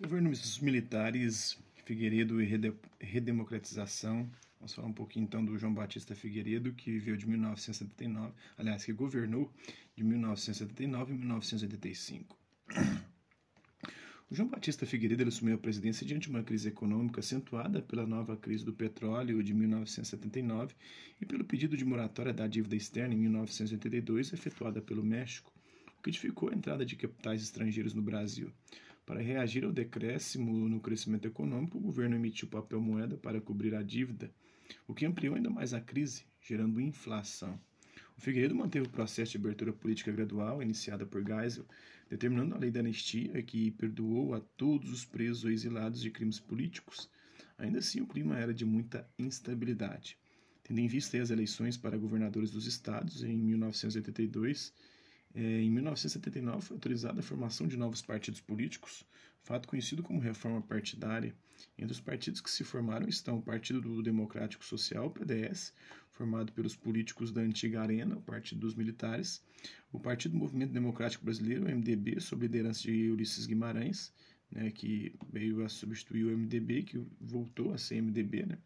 Governos militares, Figueiredo e redemocratização. Vamos falar um pouquinho então do João Batista Figueiredo, que viveu de 1979, aliás, que governou de 1979 a 1985. O João Batista Figueiredo assumiu a presidência diante de uma crise econômica acentuada pela nova crise do petróleo de 1979 e pelo pedido de moratória da dívida externa em 1982 efetuada pelo México, o que dificultou a entrada de capitais estrangeiros no Brasil. Para reagir ao decréscimo no crescimento econômico, o governo emitiu papel moeda para cobrir a dívida, o que ampliou ainda mais a crise, gerando inflação. O Figueiredo manteve o processo de abertura política gradual iniciada por Geisel, determinando a lei da anistia que perdoou a todos os presos ou exilados de crimes políticos. Ainda assim, o clima era de muita instabilidade. Tendo em vista as eleições para governadores dos estados em 1982, é, em 1979 foi autorizada a formação de novos partidos políticos, fato conhecido como reforma partidária. Entre os partidos que se formaram estão o Partido do Democrático Social, PDS, formado pelos políticos da antiga Arena, o Partido dos Militares, o Partido Movimento Democrático Brasileiro, MDB, sob liderança de Ulisses Guimarães, né, que veio a substituir o MDB, que voltou a ser MDB, né,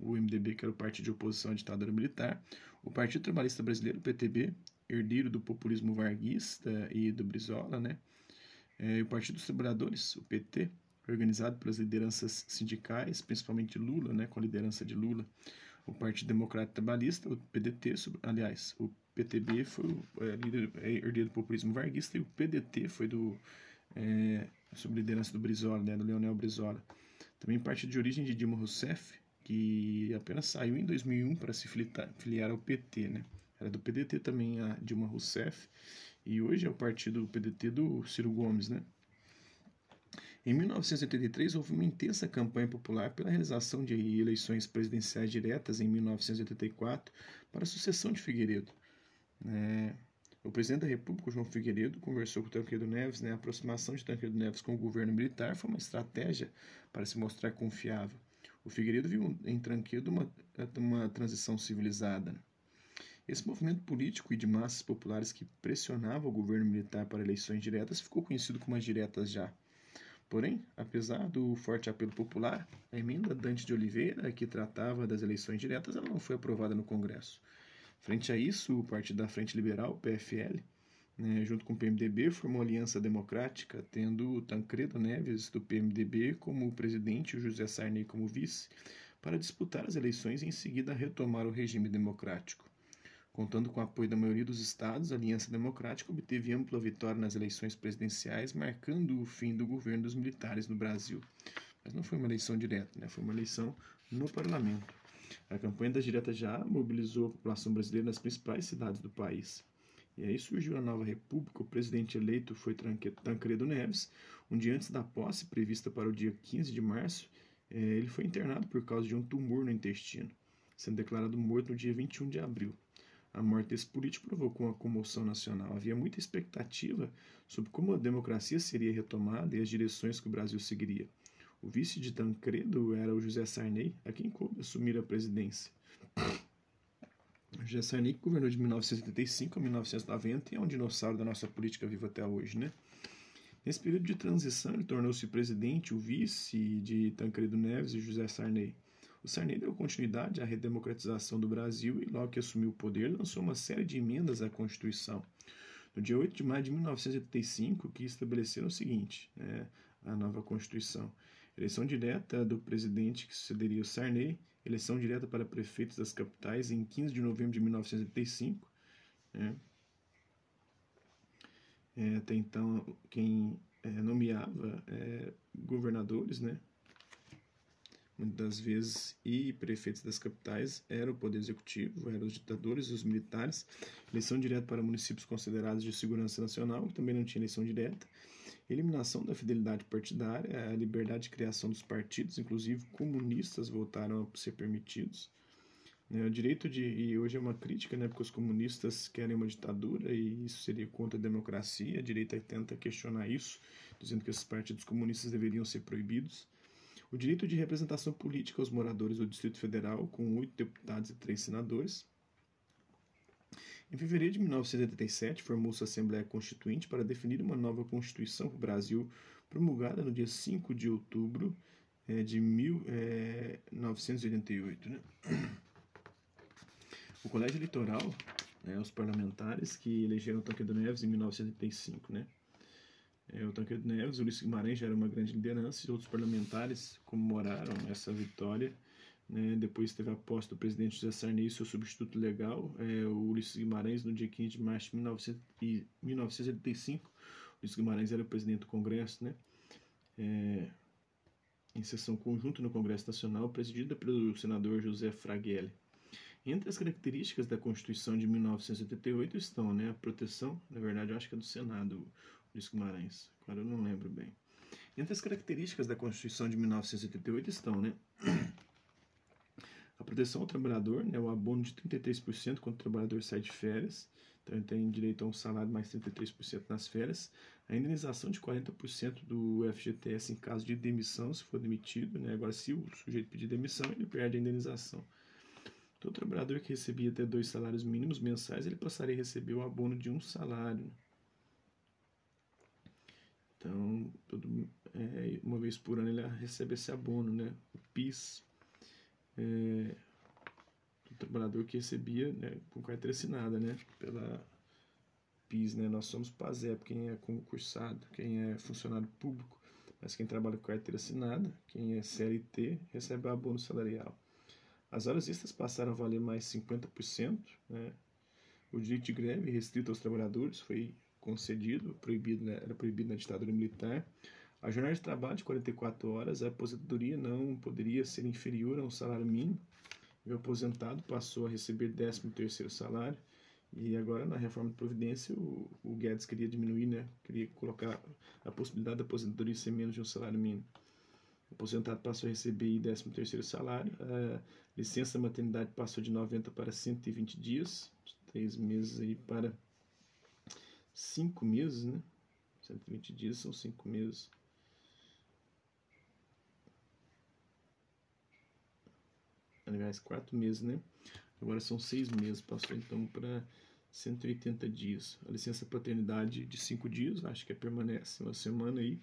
o MDB que era o partido de oposição à ditadura militar, o Partido Trabalhista Brasileiro, PTB, herdeiro do populismo varguista e do Brizola, né? É, o Partido dos Trabalhadores, o PT, organizado pelas lideranças sindicais, principalmente Lula, né, com a liderança de Lula, o Partido Democrático Trabalhista, o PDT, aliás, o PTB foi o é, líder, é, herdeiro do populismo varguista e o PDT foi do é, sob liderança do Brizola, né, do Leonel Brizola. Também partido de origem de Dilma Rousseff, que apenas saiu em 2001 para se filiar ao PT, né? Era do PDT também a Dilma Rousseff e hoje é o partido PDT do Ciro Gomes, né? Em 1983 houve uma intensa campanha popular pela realização de eleições presidenciais diretas em 1984 para a sucessão de Figueiredo. É, o presidente da República, João Figueiredo, conversou com Tancredo Neves. Né, a aproximação de Tancredo Neves com o governo militar foi uma estratégia para se mostrar confiável. O Figueiredo viu em Tancredo uma, uma transição civilizada. Esse movimento político e de massas populares que pressionava o governo militar para eleições diretas ficou conhecido como as diretas já. Porém, apesar do forte apelo popular, a emenda Dante de Oliveira, que tratava das eleições diretas, ela não foi aprovada no Congresso. Frente a isso, o Partido da Frente Liberal, PFL, né, junto com o PMDB, formou aliança democrática, tendo Tancredo Neves, do PMDB, como presidente e José Sarney como vice, para disputar as eleições e em seguida retomar o regime democrático. Contando com o apoio da maioria dos estados, a Aliança Democrática obteve ampla vitória nas eleições presidenciais, marcando o fim do governo dos militares no Brasil. Mas não foi uma eleição direta, né? foi uma eleição no parlamento. A campanha das diretas já mobilizou a população brasileira nas principais cidades do país. E aí surgiu a nova república. O presidente eleito foi Tancredo Neves. Um dia antes da posse, prevista para o dia 15 de março, eh, ele foi internado por causa de um tumor no intestino, sendo declarado morto no dia 21 de abril. A morte desse político provocou uma comoção nacional. Havia muita expectativa sobre como a democracia seria retomada e as direções que o Brasil seguiria. O vice de Tancredo era o José Sarney, a quem coube assumir a presidência. José Sarney governou de 1975 a 1990 e é um dinossauro da nossa política viva até hoje, né? Nesse período de transição, ele tornou-se presidente, o vice de Tancredo Neves e José Sarney. Sarney deu continuidade à redemocratização do Brasil e, logo que assumiu o poder, lançou uma série de emendas à Constituição. No dia 8 de maio de 1985, que estabeleceram o seguinte, né, a nova Constituição. Eleição direta do presidente que sucederia o Sarney, eleição direta para prefeitos das capitais em 15 de novembro de 1985. Né. É, até então, quem é, nomeava é, governadores, né, muitas das vezes, e prefeitos das capitais, era o poder executivo, eram os ditadores, os militares, eleição direta para municípios considerados de segurança nacional, que também não tinha eleição direta, eliminação da fidelidade partidária, a liberdade de criação dos partidos, inclusive comunistas voltaram a ser permitidos. Né, o direito de. E hoje é uma crítica, né, porque os comunistas querem uma ditadura e isso seria contra a democracia. A direita tenta questionar isso, dizendo que esses partidos comunistas deveriam ser proibidos o direito de representação política aos moradores do Distrito Federal, com oito deputados e três senadores, Em fevereiro de 1987, formou-se a Assembleia Constituinte para definir uma nova Constituição para o Brasil, promulgada no dia 5 de outubro é, de 1988. Né? O Colégio Eleitoral, né, os parlamentares que elegeram Tancredo Neves em 1985, né? É, o Tancredo Neves, Ulisses Guimarães já era uma grande liderança e outros parlamentares comemoraram essa vitória. Né? Depois teve a posse do presidente José Sarney e seu substituto legal, é, o Ulisses Guimarães, no dia 15 de março de 1985. O Ulisses Guimarães era presidente do Congresso, né? É, em sessão conjunta no Congresso Nacional, presidida pelo senador José Fraguelli. Entre as características da Constituição de 1988 estão né, a proteção, na verdade eu acho que é do Senado, Luiz Guimarães, agora eu não lembro bem. Entre as características da Constituição de 1988 estão né, a proteção ao trabalhador, né, o abono de 33% quando o trabalhador sai de férias, então ele tem direito a um salário mais 33% nas férias, a indenização de 40% do FGTS em caso de demissão, se for demitido, né, agora se o sujeito pedir demissão, ele perde a indenização. Todo trabalhador que recebia até dois salários mínimos mensais, ele passaria a receber o abono de um salário. Então, todo, é, uma vez por ano ele recebe esse abono, né? O PIS. É, do trabalhador que recebia né, com carteira assinada, né? Pela PIS, né? Nós somos PASEP, quem é concursado, quem é funcionário público, mas quem trabalha com carteira assinada, quem é CLT, recebe abono salarial. As horas extras passaram a valer mais 50%. Né? O direito de greve restrito aos trabalhadores foi concedido, proibido, né? era proibido na ditadura militar. A jornada de trabalho de 44 horas, a aposentadoria não poderia ser inferior a um salário mínimo. o aposentado passou a receber 13º salário. E agora, na reforma da Previdência, o, o Guedes queria diminuir, né? queria colocar a possibilidade da aposentadoria ser menos de um salário mínimo. O aposentado passou a receber 13 terceiro salário. A licença maternidade passou de 90 para 120 dias, de 3 meses aí para 5 meses, né? 120 dias são 5 meses. Aliás, 4 meses, né? Agora são 6 meses, passou então para 180 dias. A licença paternidade de 5 dias, acho que permanece uma semana aí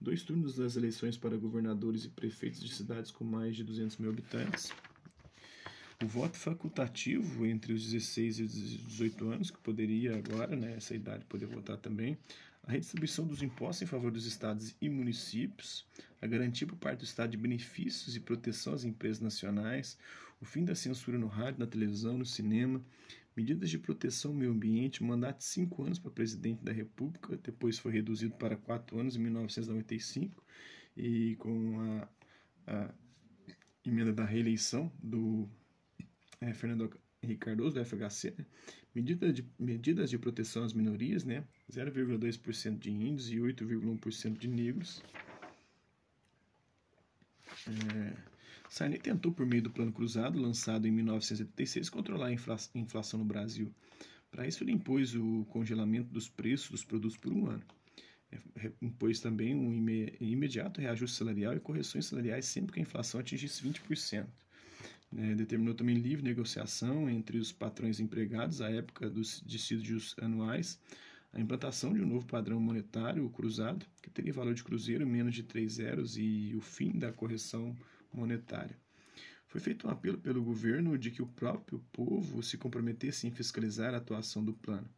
dois turnos das eleições para governadores e prefeitos de cidades com mais de 200 mil habitantes. O voto facultativo entre os 16 e os 18 anos, que poderia agora, né, idade, poder votar também. A redistribuição dos impostos em favor dos estados e municípios. A garantia por parte do Estado de benefícios e proteção às empresas nacionais. O fim da censura no rádio, na televisão, no cinema medidas de proteção ao meio ambiente, mandato de cinco anos para presidente da República, depois foi reduzido para quatro anos em 1995, e com a, a emenda da reeleição do é, Fernando Henrique Cardoso, do FHC, né? Medida de, medidas de proteção às minorias, né? 0,2% de índios e 8,1% de negros. É, Sarney tentou, por meio do Plano Cruzado, lançado em 1976, controlar a inflação no Brasil. Para isso, ele impôs o congelamento dos preços dos produtos por um ano. É, impôs também um imediato reajuste salarial e correções salariais sempre que a inflação atingisse 20%. É, determinou também livre negociação entre os patrões empregados à época dos dissídios anuais, a implantação de um novo padrão monetário, o cruzado, que teria valor de cruzeiro menos de 3 zeros, e o fim da correção monetária. Foi feito um apelo pelo governo de que o próprio povo se comprometesse em fiscalizar a atuação do plano.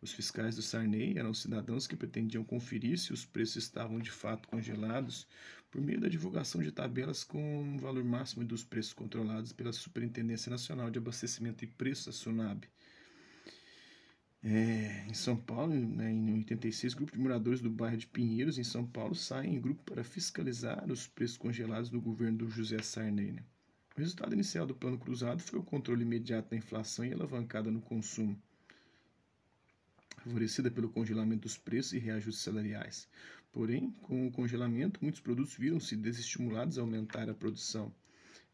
Os fiscais do Sarney eram cidadãos que pretendiam conferir se os preços estavam de fato congelados por meio da divulgação de tabelas com o valor máximo dos preços controlados pela Superintendência Nacional de Abastecimento e Preços, a SUNAB. É, em São Paulo, né, em 86, grupo de moradores do bairro de Pinheiros, em São Paulo, saem em grupo para fiscalizar os preços congelados do governo do José Sarney. Né? O resultado inicial do plano cruzado foi o controle imediato da inflação e alavancada no consumo, favorecida pelo congelamento dos preços e reajustes salariais. Porém, com o congelamento, muitos produtos viram-se desestimulados a aumentar a produção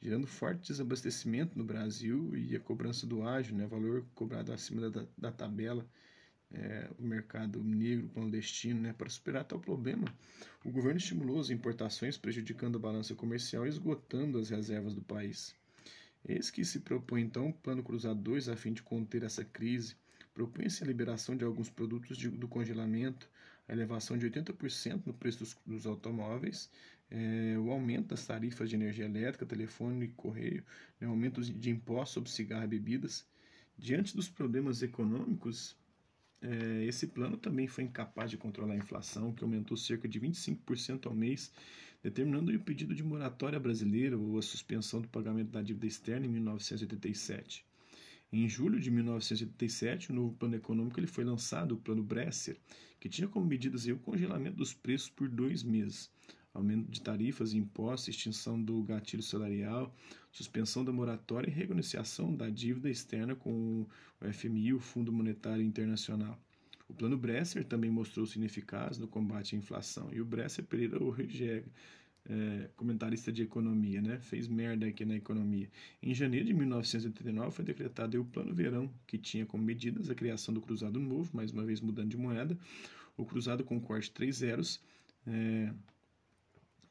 gerando forte desabastecimento no Brasil e a cobrança do ágio, né, valor cobrado acima da, da tabela, é, o mercado negro clandestino. Né, para superar tal problema, o governo estimulou as importações, prejudicando a balança comercial e esgotando as reservas do país. Eis que se propõe então o Plano Cruzado 2 a fim de conter essa crise. Propõe-se a liberação de alguns produtos de, do congelamento, a elevação de 80% no preço dos, dos automóveis, é, o aumento das tarifas de energia elétrica, telefone e correio, né, aumento de impostos sobre cigarro e bebidas. Diante dos problemas econômicos, é, esse plano também foi incapaz de controlar a inflação, que aumentou cerca de 25% ao mês, determinando o pedido de moratória brasileira ou a suspensão do pagamento da dívida externa em 1987. Em julho de 1987, o novo plano econômico ele foi lançado, o Plano Bresser, que tinha como medidas o congelamento dos preços por dois meses, aumento de tarifas e impostos, extinção do gatilho salarial, suspensão da moratória e renegociação da dívida externa com o FMI, o Fundo Monetário Internacional. O plano Bresser também mostrou-se ineficaz no combate à inflação. E o Bresser Pereira Orrege, é, comentarista de economia, né, fez merda aqui na economia. Em janeiro de 1989 foi decretado o Plano Verão, que tinha como medidas a criação do Cruzado Novo, mais uma vez mudando de moeda, o Cruzado com corte 3 zeros, é,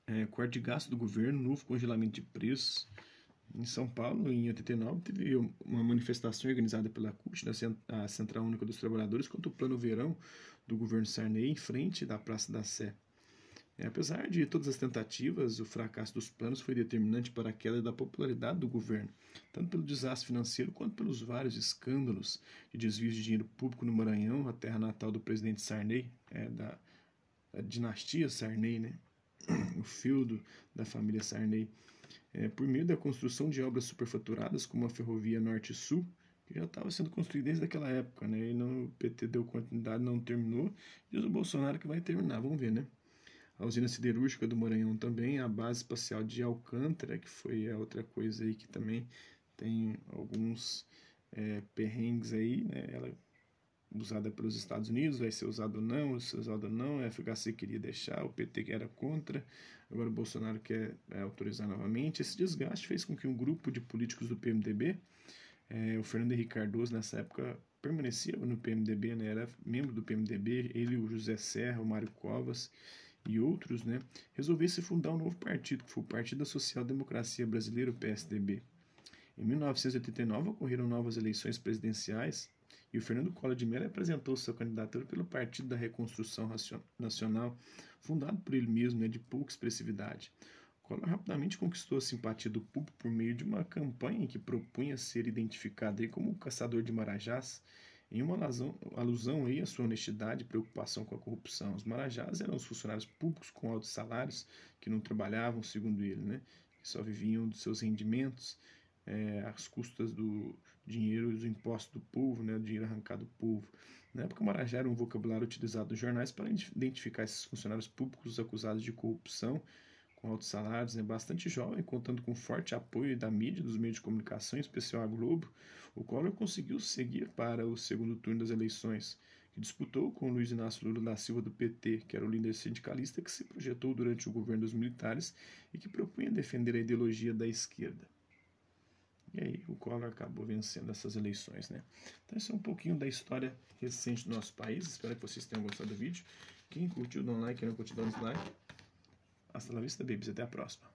é, corte de gasto do governo, novo congelamento de preços. Em São Paulo, em 89, teve uma manifestação organizada pela CUT, a Central Única dos Trabalhadores, contra o Plano Verão do governo Sarney, em frente da Praça da Sé. É, apesar de todas as tentativas, o fracasso dos planos foi determinante para a queda da popularidade do governo, tanto pelo desastre financeiro quanto pelos vários escândalos de desvio de dinheiro público no Maranhão, a terra natal do presidente Sarney, é, da, da dinastia Sarney, né? o feudo da família Sarney, é, por meio da construção de obras superfaturadas, como a ferrovia Norte-Sul, que já estava sendo construída desde aquela época, né? E não, o PT deu continuidade, não terminou. Diz o Bolsonaro que vai terminar, vamos ver, né? A usina siderúrgica do Maranhão também, a base espacial de Alcântara, que foi a outra coisa aí que também tem alguns é, perrengues aí, né? Ela usada pelos Estados Unidos, vai ser usado ou não, vai ser usado ou não, a FHC queria deixar, o PT era contra, agora o Bolsonaro quer é, autorizar novamente. Esse desgaste fez com que um grupo de políticos do PMDB, é, o Fernando Henrique Cardoso nessa época permanecia no PMDB, né, era membro do PMDB, ele, o José Serra, o Mário Covas e outros, né, resolvesse fundar um novo partido, que foi o Partido da Social Democracia Brasileira, o PSDB. Em 1989 ocorreram novas eleições presidenciais e o Fernando Collor de Mello apresentou sua candidatura pelo Partido da Reconstrução Nacional, fundado por ele mesmo, né, de pouca expressividade. Collor rapidamente conquistou a simpatia do público por meio de uma campanha que propunha ser identificado como o caçador de marajás, em uma alusão, alusão aí à sua honestidade e preocupação com a corrupção. Os marajás eram os funcionários públicos com altos salários, que não trabalhavam, segundo ele, né, que só viviam dos seus rendimentos é, às custas do dinheiro dos impostos do povo, né, o dinheiro arrancado do povo. Na época, Marajá era um vocabulário utilizado nos jornais para identificar esses funcionários públicos acusados de corrupção, com altos salários, né, bastante jovem, contando com forte apoio da mídia, dos meios de comunicação, em especial a Globo, o Collor conseguiu seguir para o segundo turno das eleições, que disputou com Luiz Inácio Lula da Silva do PT, que era o líder sindicalista que se projetou durante o governo dos militares e que propunha defender a ideologia da esquerda. E aí o Collor acabou vencendo essas eleições, né? Então esse é um pouquinho da história recente do nosso país. Espero que vocês tenham gostado do vídeo. Quem curtiu, dá um like. Quem não curtiu, dá um dislike. Hasta la vista, babies. Até a próxima.